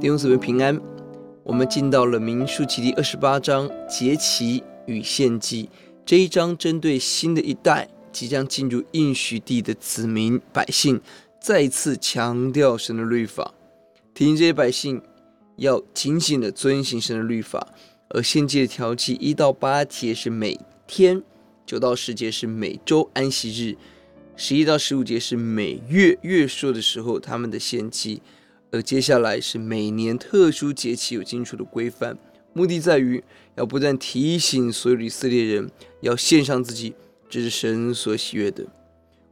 弟兄姊妹平安。我们进到了民数记第二十八章节期与献祭这一章，针对新的一代即将进入应许地的子民百姓，再次强调神的律法，提醒这些百姓要紧紧的遵行神的律法。而献祭的条记一到八节是每天，九到十节是每周安息日，十一到十五节是每月月朔的时候他们的献祭。而接下来是每年特殊节期有清楚的规范，目的在于要不断提醒所有以色列人要献上自己，这是神所喜悦的。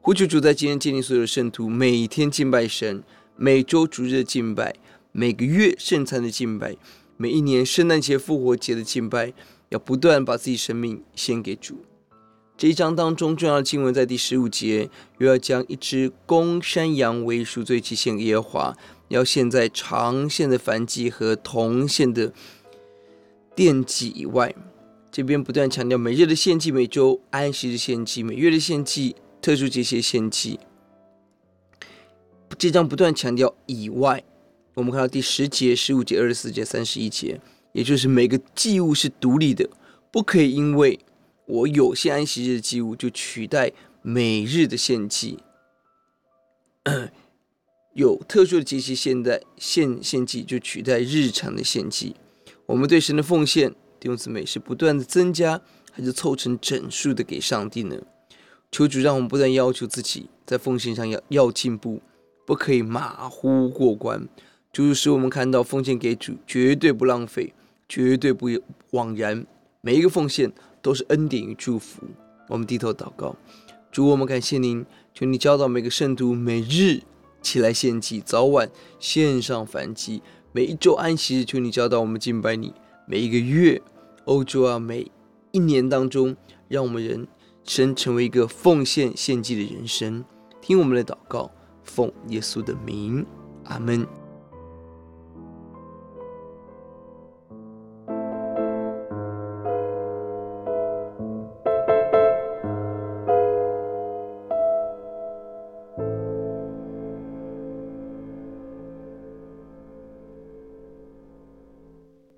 呼求主在今天建立所有的圣徒，每天敬拜神，每周逐日的敬拜，每个月圣餐的敬拜，每一年圣诞节、复活节的敬拜，要不断把自己生命献给主。这一章当中重要的经文在第十五节，又要将一只公山羊为赎罪祭献给耶和华。要献在长线的燔祭和铜线的奠祭以外，这边不断强调每日的献祭、每周安息的献祭、每月的献祭、特殊节期献祭。这章不断强调以外，我们看到第十节、十五节、二十四节、三十一节，也就是每个祭物是独立的，不可以因为我有献安息日的祭物就取代每日的献祭。有特殊的节期，现在献献祭就取代日常的献祭。我们对神的奉献，弟兄姊妹是不断的增加，还是凑成整数的给上帝呢？求主让我们不断要求自己，在奉献上要要进步，不可以马虎过关。就是使我们看到奉献给主绝对不浪费，绝对不枉然。每一个奉献都是恩典与祝福。我们低头祷告，主，我们感谢您，求你教导每个圣徒每日。起来献祭，早晚献上燔祭。每一周安息日，求你教导我们敬拜你。每一个月，欧洲啊，每一年当中，让我们人生成为一个奉献献祭的人生。听我们的祷告，奉耶稣的名，阿门。